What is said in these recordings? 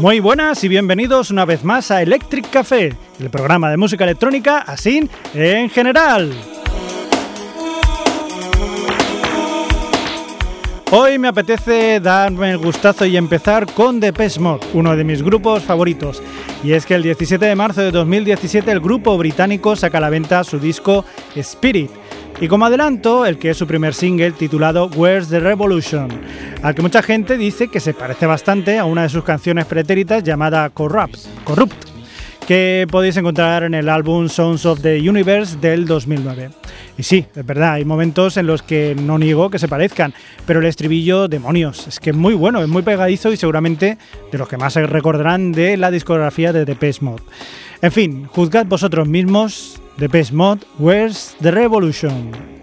Muy buenas y bienvenidos una vez más a Electric Café, el programa de música electrónica así en general. Hoy me apetece darme el gustazo y empezar con Depeche Mode, uno de mis grupos favoritos. Y es que el 17 de marzo de 2017 el grupo británico saca a la venta su disco Spirit y como adelanto, el que es su primer single titulado Where's the Revolution, al que mucha gente dice que se parece bastante a una de sus canciones pretéritas llamada Corrupt, Corrupt que podéis encontrar en el álbum Sounds of the Universe del 2009. Y sí, es verdad, hay momentos en los que no niego que se parezcan, pero el estribillo, demonios, es que es muy bueno, es muy pegadizo y seguramente de los que más se recordarán de la discografía de Depeche Mode. En fin, juzgad vosotros mismos The best mod, Where's the Revolution?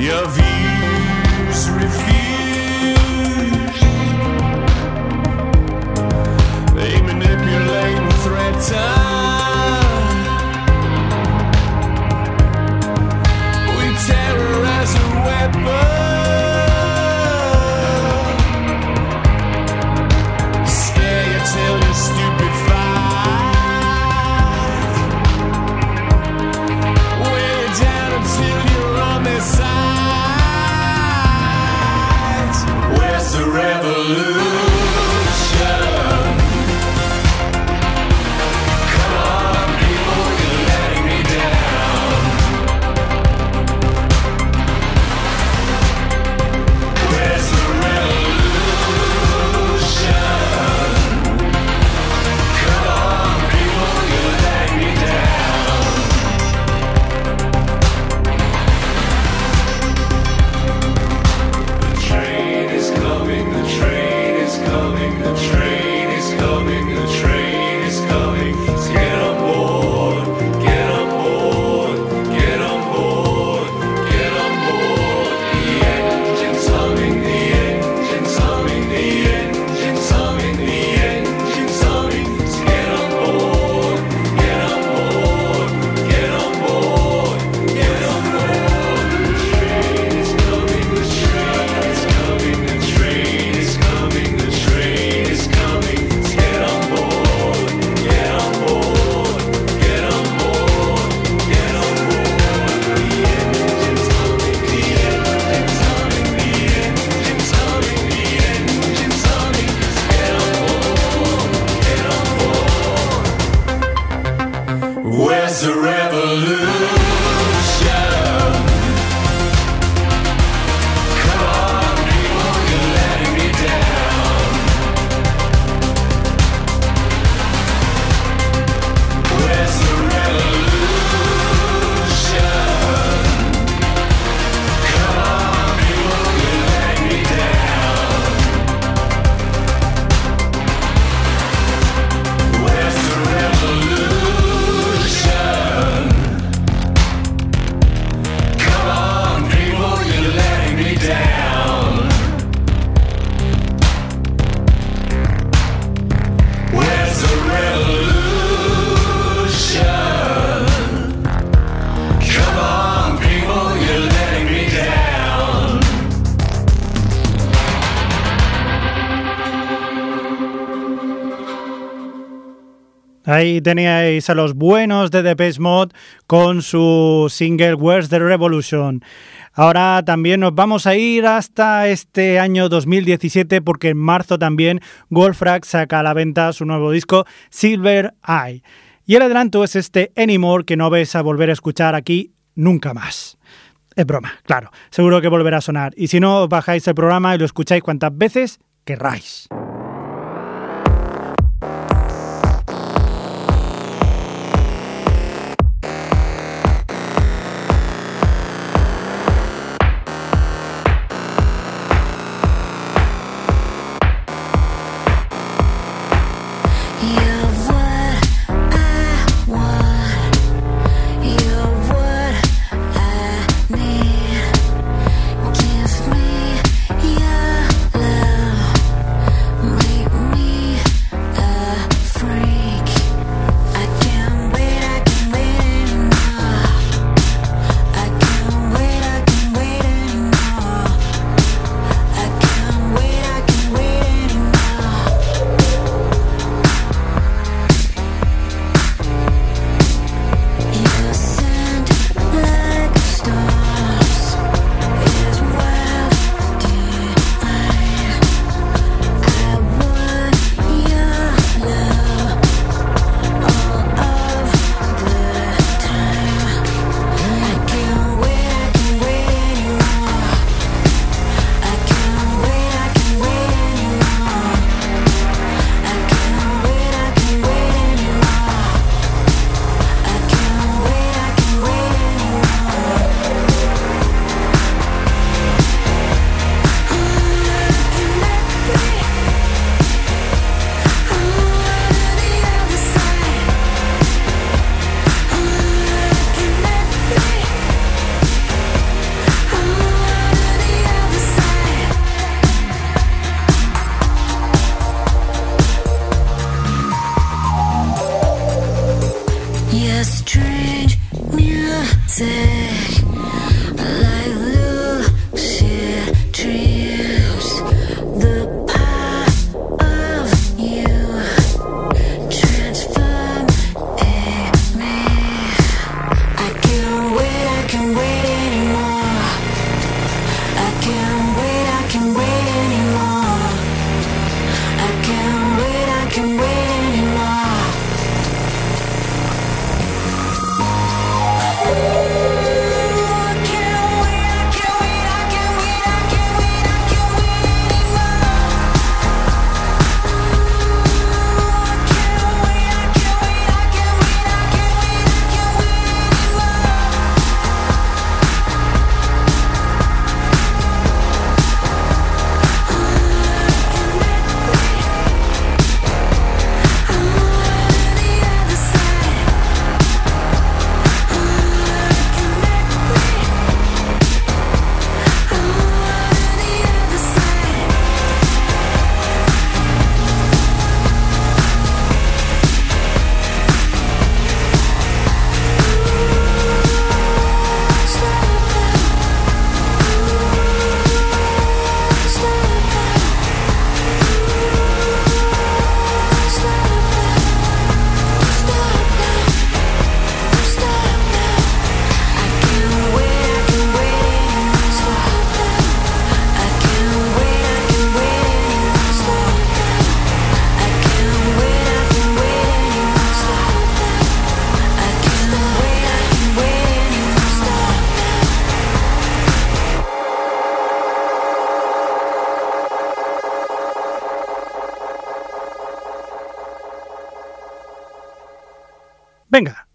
Я вижу They manipulate threaten. Teníais a los buenos de Depeche Mode con su single Where's the Revolution. Ahora también nos vamos a ir hasta este año 2017 porque en marzo también Goldfrack saca a la venta su nuevo disco Silver Eye. Y el adelanto es este Anymore que no vais a volver a escuchar aquí nunca más. Es broma, claro, seguro que volverá a sonar. Y si no, bajáis el programa y lo escucháis cuantas veces querráis.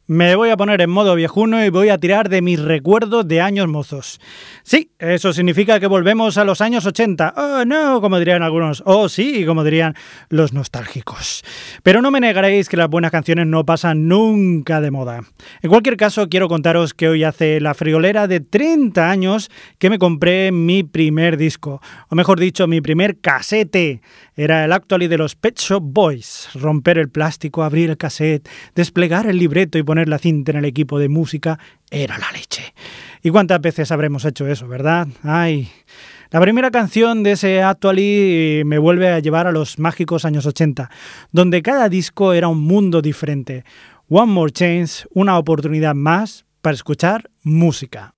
Me voy a poner en modo viejuno y voy a tirar de mis recuerdos de años mozos. Sí, eso significa que volvemos a los años 80. Oh, no, como dirían algunos. Oh, sí, como dirían los nostálgicos. Pero no me negaréis que las buenas canciones no pasan nunca de moda. En cualquier caso, quiero contaros que hoy hace la friolera de 30 años que me compré mi primer disco. O mejor dicho, mi primer casete. Era el actual de los Pet Shop Boys. Romper el plástico, abrir el cassette, desplegar el libreto y poner la cinta en el equipo de música era la leche. ¿Y cuántas veces habremos hecho eso, verdad? Ay, La primera canción de ese Actually me vuelve a llevar a los mágicos años 80, donde cada disco era un mundo diferente. One More Chance, una oportunidad más para escuchar música.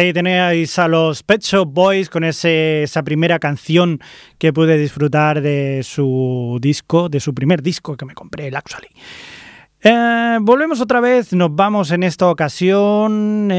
Ahí tenéis a los Pet Shop Boys con esa primera canción que pude disfrutar de su disco, de su primer disco que me compré, el Actually. Eh, volvemos otra vez, nos vamos en esta ocasión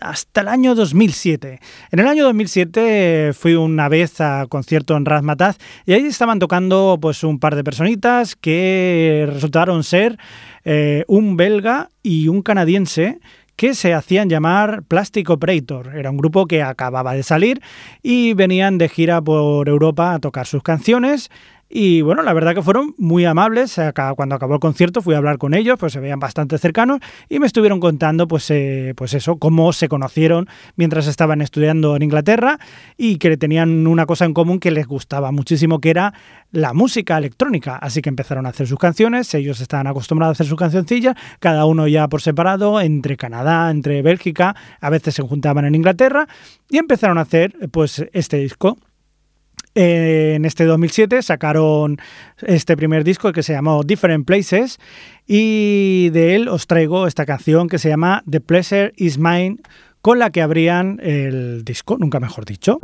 hasta el año 2007. En el año 2007 fui una vez a concierto en Razmataz y ahí estaban tocando pues un par de personitas que resultaron ser eh, un belga y un canadiense que se hacían llamar Plastic Operator. Era un grupo que acababa de salir y venían de gira por Europa a tocar sus canciones. Y bueno, la verdad que fueron muy amables. Cuando acabó el concierto fui a hablar con ellos, pues se veían bastante cercanos y me estuvieron contando, pues, eh, pues eso, cómo se conocieron mientras estaban estudiando en Inglaterra y que tenían una cosa en común que les gustaba muchísimo, que era la música electrónica. Así que empezaron a hacer sus canciones. Ellos estaban acostumbrados a hacer sus cancioncillas, cada uno ya por separado, entre Canadá, entre Bélgica. A veces se juntaban en Inglaterra y empezaron a hacer, pues, este disco en este 2007 sacaron este primer disco que se llamó Different Places y de él os traigo esta canción que se llama The Pleasure Is Mine con la que abrían el disco, nunca mejor dicho.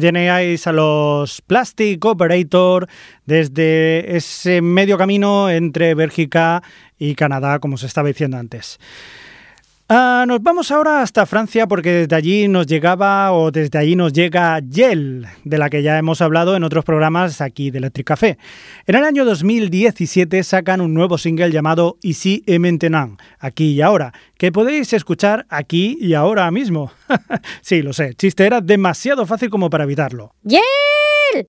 Tenéis a los Plastic Operator desde ese medio camino entre Bélgica y Canadá, como se estaba diciendo antes. Ah, nos vamos ahora hasta Francia porque desde allí nos llegaba o desde allí nos llega Yel, de la que ya hemos hablado en otros programas aquí de Electric Café. En el año 2017 sacan un nuevo single llamado Ici et maintenant, aquí y ahora, que podéis escuchar aquí y ahora mismo. sí, lo sé, chiste era demasiado fácil como para evitarlo. ¡Yel!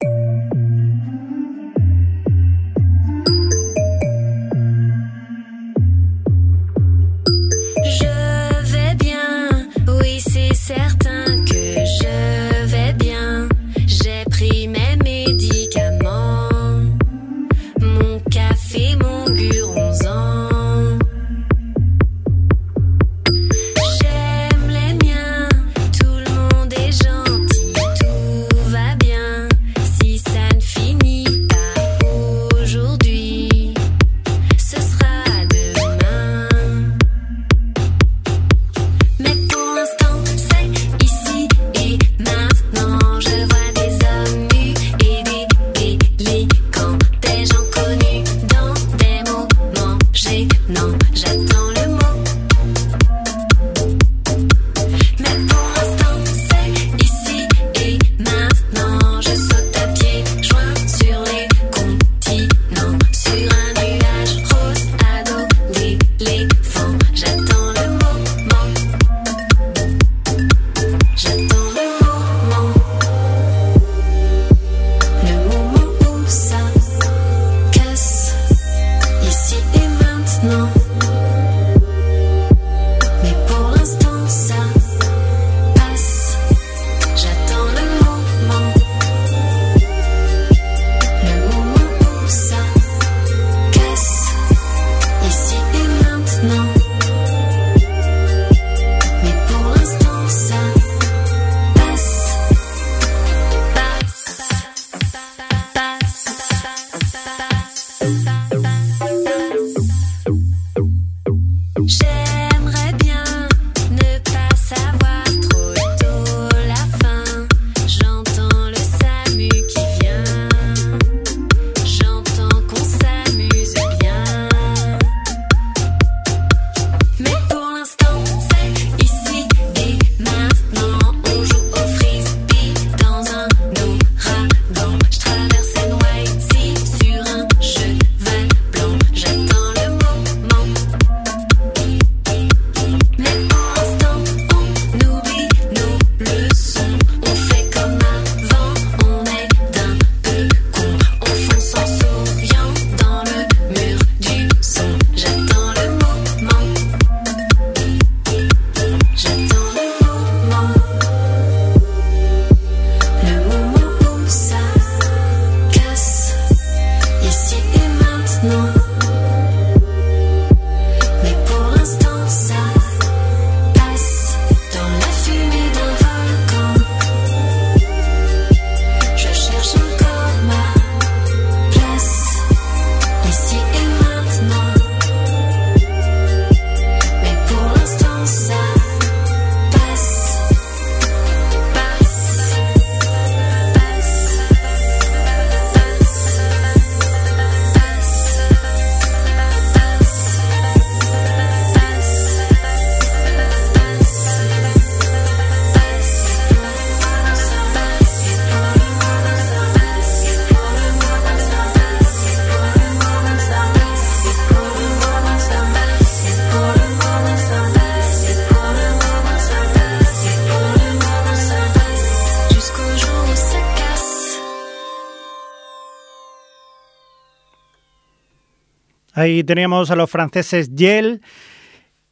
Ahí teníamos a los franceses Yel.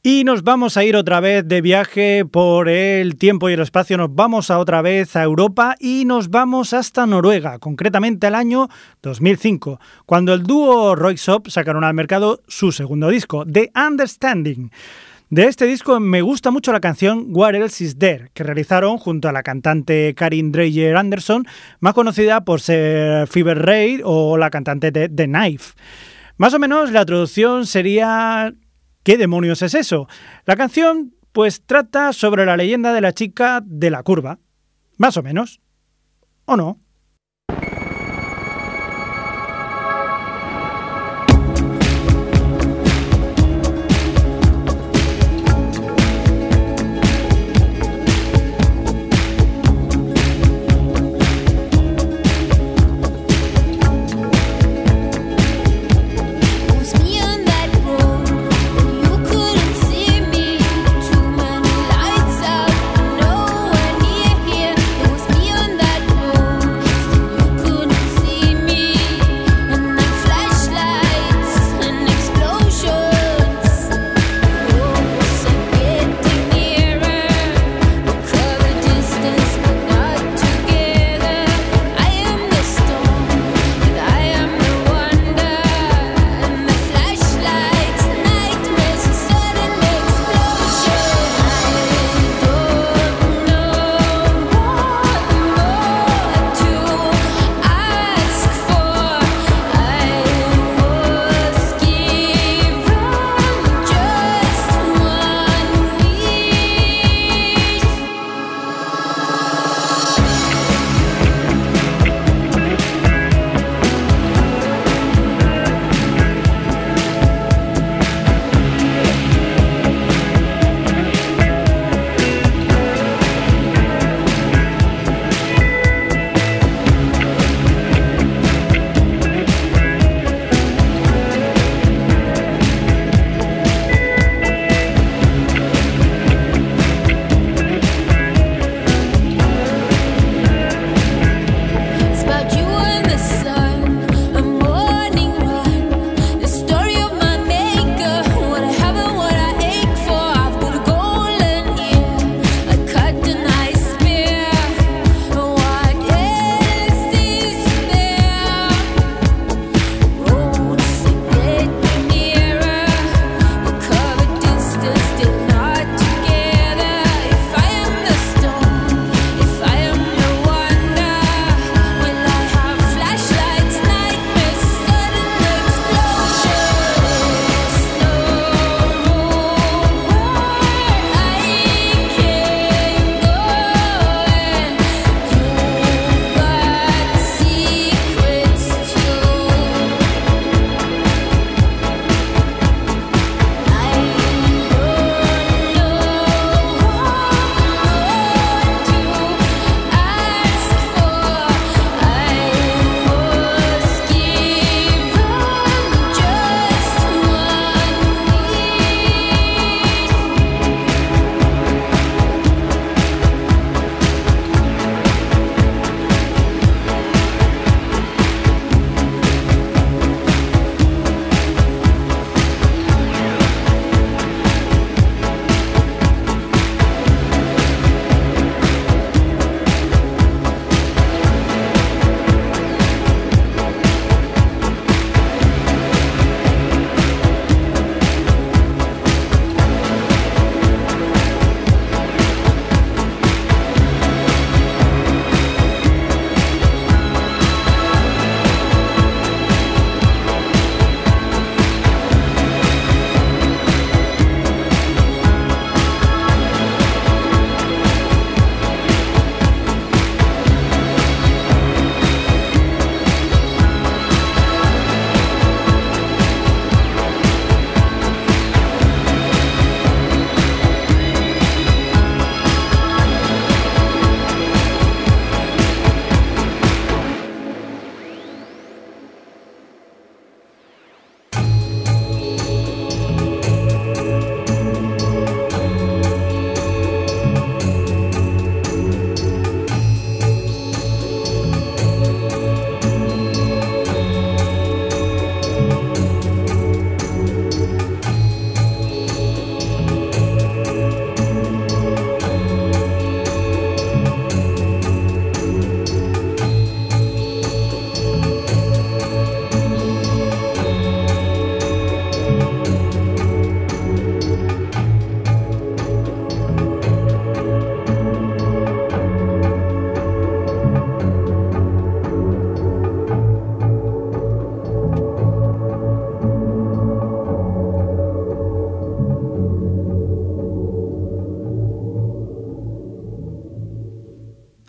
Y nos vamos a ir otra vez de viaje por el tiempo y el espacio. Nos vamos a otra vez a Europa y nos vamos hasta Noruega, concretamente al año 2005, cuando el dúo Royksop sacaron al mercado su segundo disco, The Understanding. De este disco me gusta mucho la canción What Else Is There, que realizaron junto a la cantante Karin Dreyer Anderson, más conocida por ser Fever Ray o la cantante de The Knife. Más o menos la traducción sería ¿Qué demonios es eso? La canción pues trata sobre la leyenda de la chica de la curva. Más o menos. ¿O no?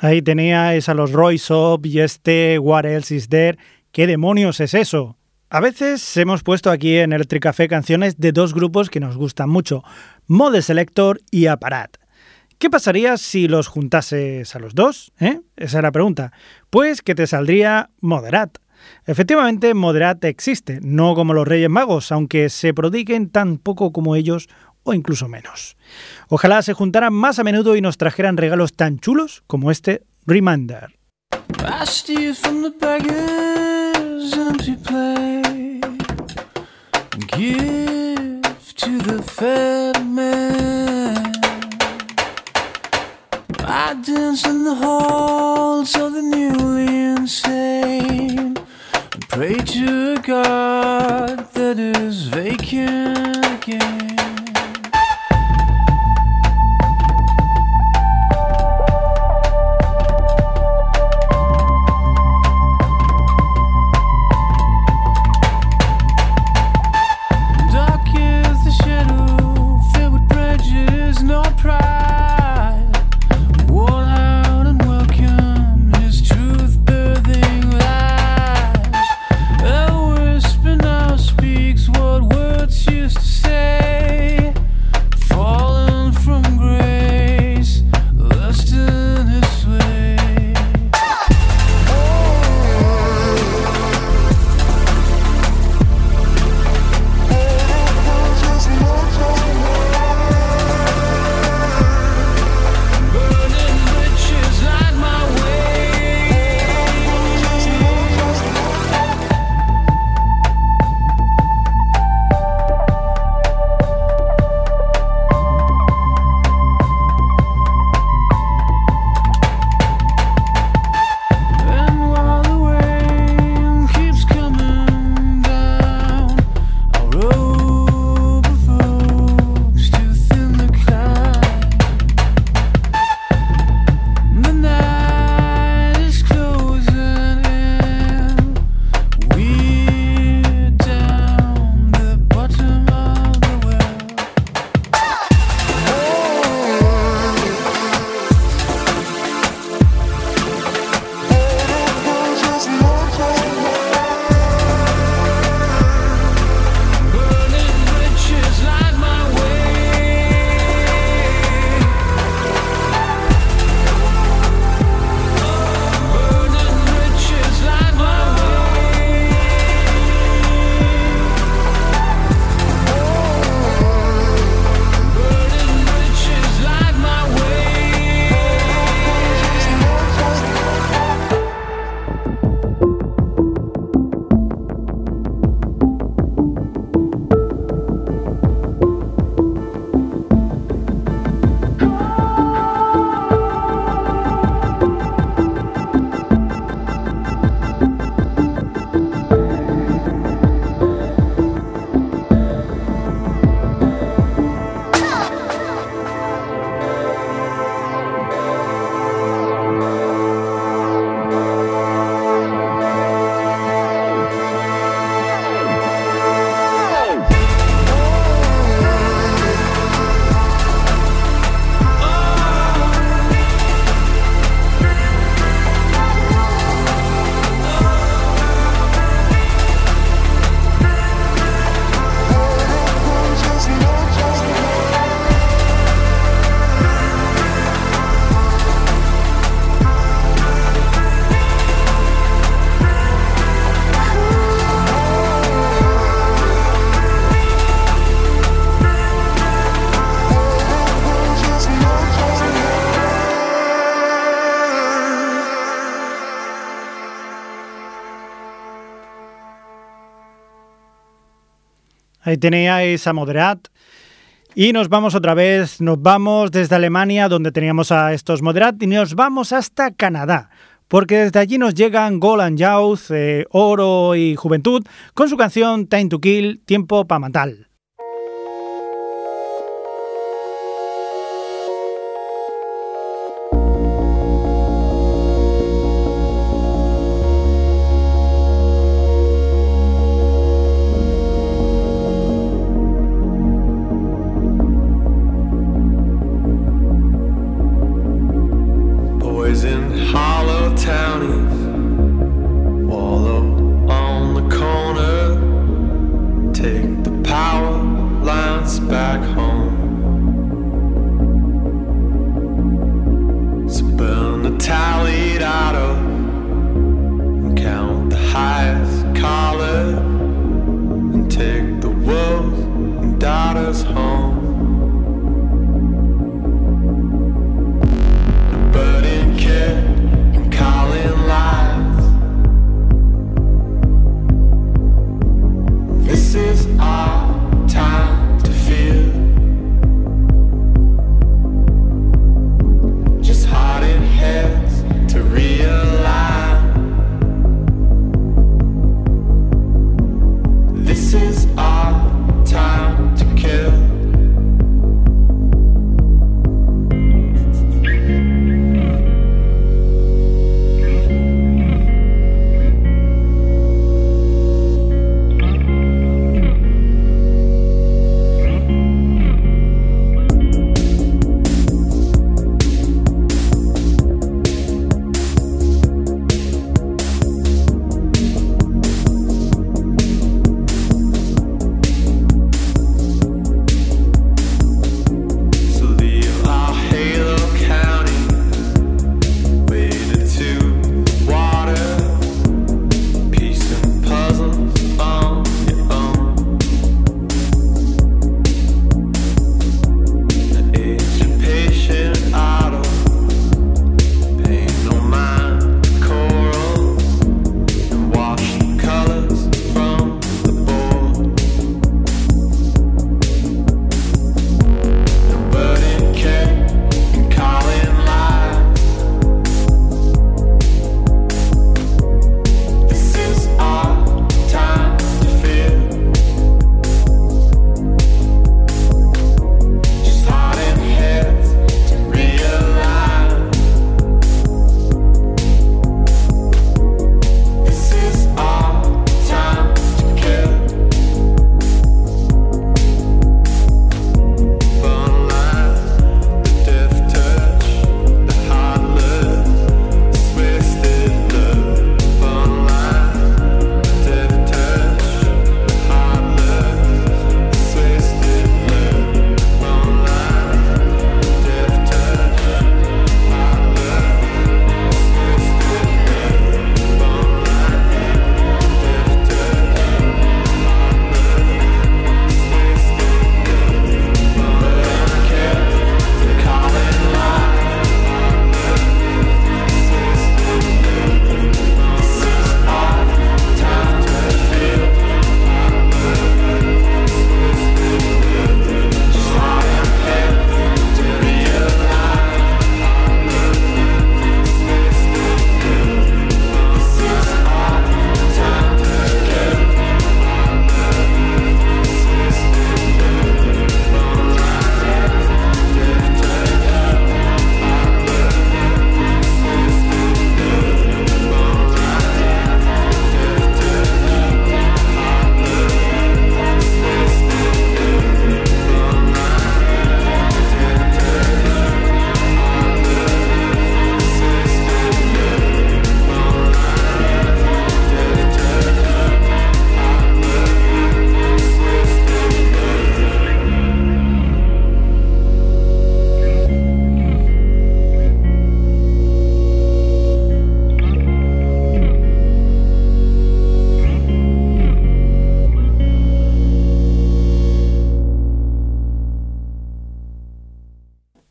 Ahí teníais a los Royce Up y este What Else Is There. ¿Qué demonios es eso? A veces hemos puesto aquí en Electric Café canciones de dos grupos que nos gustan mucho, Mode Selector y Aparat. ¿Qué pasaría si los juntases a los dos? ¿Eh? Esa es la pregunta. Pues que te saldría Moderat. Efectivamente, Moderat existe, no como los Reyes Magos, aunque se prodiguen tan poco como ellos o incluso menos. Ojalá se juntaran más a menudo y nos trajeran regalos tan chulos como este Reminder. I dance in the halls of the newly insane and pray to a God that is vacant again. Ahí teníais a Moderat. Y nos vamos otra vez, nos vamos desde Alemania, donde teníamos a estos Moderat, y nos vamos hasta Canadá. Porque desde allí nos llegan Golan Youth, eh, Oro y Juventud, con su canción Time to Kill, Tiempo para Matar.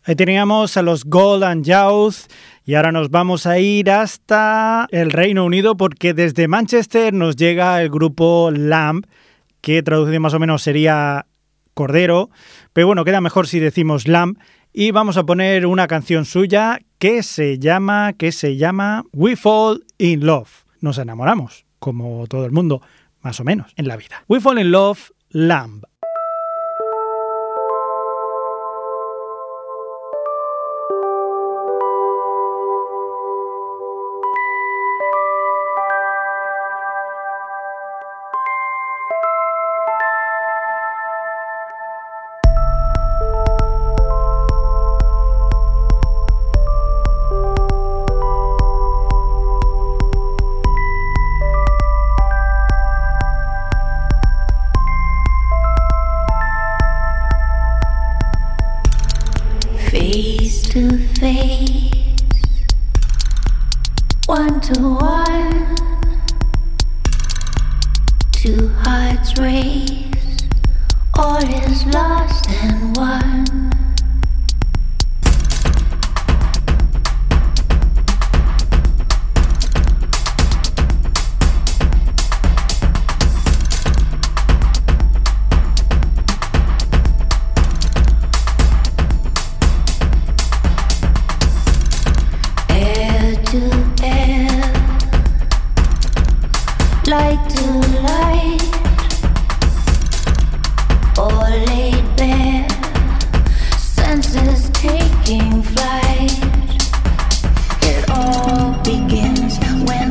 Ahí teníamos a los Golden Youth y ahora nos vamos a ir hasta el Reino Unido porque desde Manchester nos llega el grupo Lamb, que traducido más o menos sería Cordero, pero bueno, queda mejor si decimos Lamb y vamos a poner una canción suya que se llama que se llama We Fall in Love. Nos enamoramos, como todo el mundo, más o menos en la vida. We Fall in Love Lamb. begins when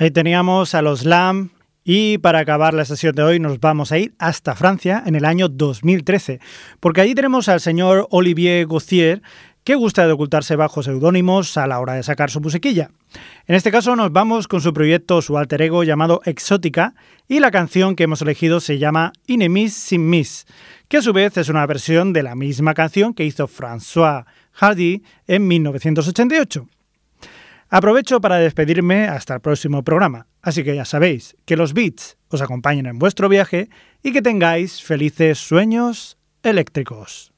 Ahí teníamos a los LAM y para acabar la sesión de hoy nos vamos a ir hasta Francia en el año 2013, porque allí tenemos al señor Olivier Gauthier, que gusta de ocultarse bajo seudónimos a la hora de sacar su musiquilla. En este caso nos vamos con su proyecto, su alter ego llamado Exótica, y la canción que hemos elegido se llama Inemis sin Miss, que a su vez es una versión de la misma canción que hizo François Hardy en 1988. Aprovecho para despedirme hasta el próximo programa, así que ya sabéis que los beats os acompañen en vuestro viaje y que tengáis felices sueños eléctricos.